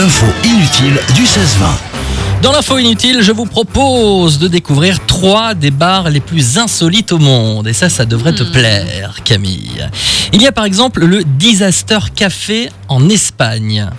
L'info inutile du 16-20. Dans l'info inutile, je vous propose de découvrir trois des bars les plus insolites au monde. Et ça, ça devrait te plaire, Camille. Il y a par exemple le Disaster Café en Espagne.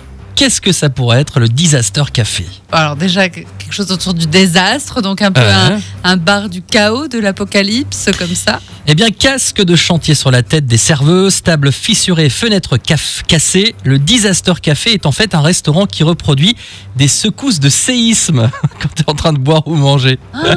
Qu'est-ce que ça pourrait être le Disaster Café? Alors déjà quelque chose autour du désastre, donc un peu un, un bar du chaos, de l'apocalypse, comme ça. Eh bien, casque de chantier sur la tête des serveuses, table fissurée, fenêtre cassée, le Disaster Café est en fait un restaurant qui reproduit des secousses de séisme quand tu es en train de boire ou manger. Ah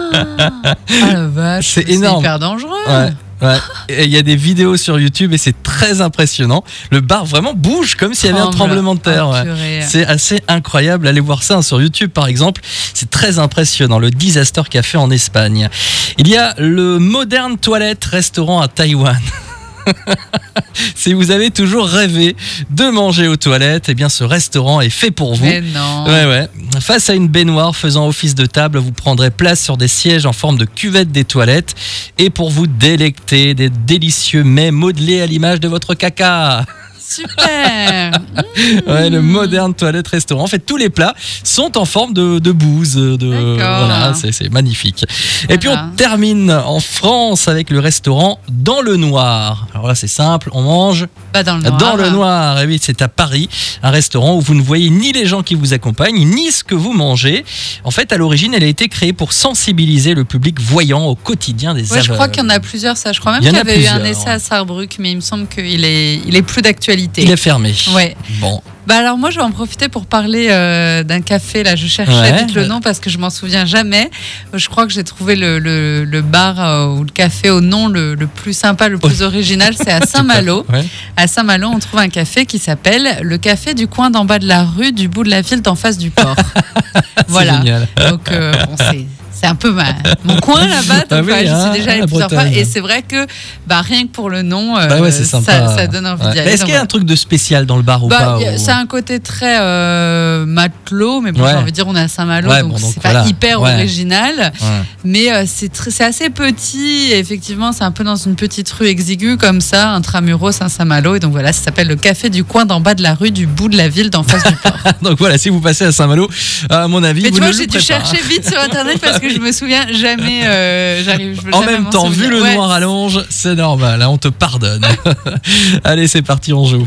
la vache, C'est énorme. hyper dangereux. Ouais. Ouais. Il y a des vidéos sur YouTube et c'est très impressionnant. Le bar vraiment bouge comme s'il y avait un Tremble. tremblement de terre. Oh, ouais. C'est assez incroyable. Allez voir ça hein, sur YouTube par exemple. C'est très impressionnant. Le Disaster Café en Espagne. Il y a le Modern Toilette Restaurant à Taïwan. si vous avez toujours rêvé de manger aux toilettes, eh bien ce restaurant est fait pour vous. Mais non. Ouais, ouais. Face à une baignoire faisant office de table, vous prendrez place sur des sièges en forme de cuvette des toilettes et pour vous délecter des délicieux mets modelés à l'image de votre caca. Super. Ouais, le moderne toilette restaurant. En fait, tous les plats sont en forme de, de bouse. De, voilà, c'est c'est magnifique. Et puis on termine en France avec le restaurant Dans le Noir. Alors là, c'est simple, on mange Pas dans le noir. dans le noir, et oui, c'est à Paris, un restaurant où vous ne voyez ni les gens qui vous accompagnent, ni ce que vous mangez. En fait, à l'origine, elle a été créée pour sensibiliser le public voyant au quotidien des Ouais, je aveugles. crois qu'il y en a plusieurs, ça. Je crois même y qu'il y avait eu un essai à Sarrebruck, mais il me semble qu'il est, il est plus d'actualité. Il est fermé. Ouais. Bon, Bah alors moi je vais en profiter pour parler euh, d'un café là. Je cherchais Ouais. vite le nom parce que je m'en souviens jamais. Je crois que j'ai trouvé le, le- le bar euh, ou le café au nom le, le plus sympa, le plus original. C'est à Saint-Malo. ouais. À Saint-Malo, on trouve un café qui s'appelle le café du coin d'en bas de la rue, du bout de la ville, d'en face du port. voilà. génial. Donc euh, bon, c'est c'est un peu ma, mon coin là-bas. Ah oui, j'y hein, suis déjà plusieurs fois et c'est vrai que bah, rien que pour le nom, euh, Bah ouais, ça, donne envie Ouais. d'y aller. Est-ce qu'il y a un truc de spécial dans le bar ou bah, pas ou- C'est un côté très euh, matelot, mais bon, Ouais. j'ai envie de dire, on est à Saint-Malo, Ouais, donc bon, c'est pas hyper Ouais. original. Ouais. Mais euh, c'est assez petit, et effectivement, c'est un peu dans une petite rue exiguë comme ça, intramuros à Saint-Malo. Et donc voilà, ça s'appelle le café du coin d'en bas de la rue, du bout de la ville, d'en face du port. Donc voilà, si vous passez à Saint-Malo, à mon avis, Mais vous tu vois, j'ai dû hein. chercher vite sur internet parce que je me souviens jamais. euh, j'arrive. En jamais même temps, vu le Ouais. noir à l'ange, c'est normal, hein, on te pardonne. Allez, c'est parti, on joue.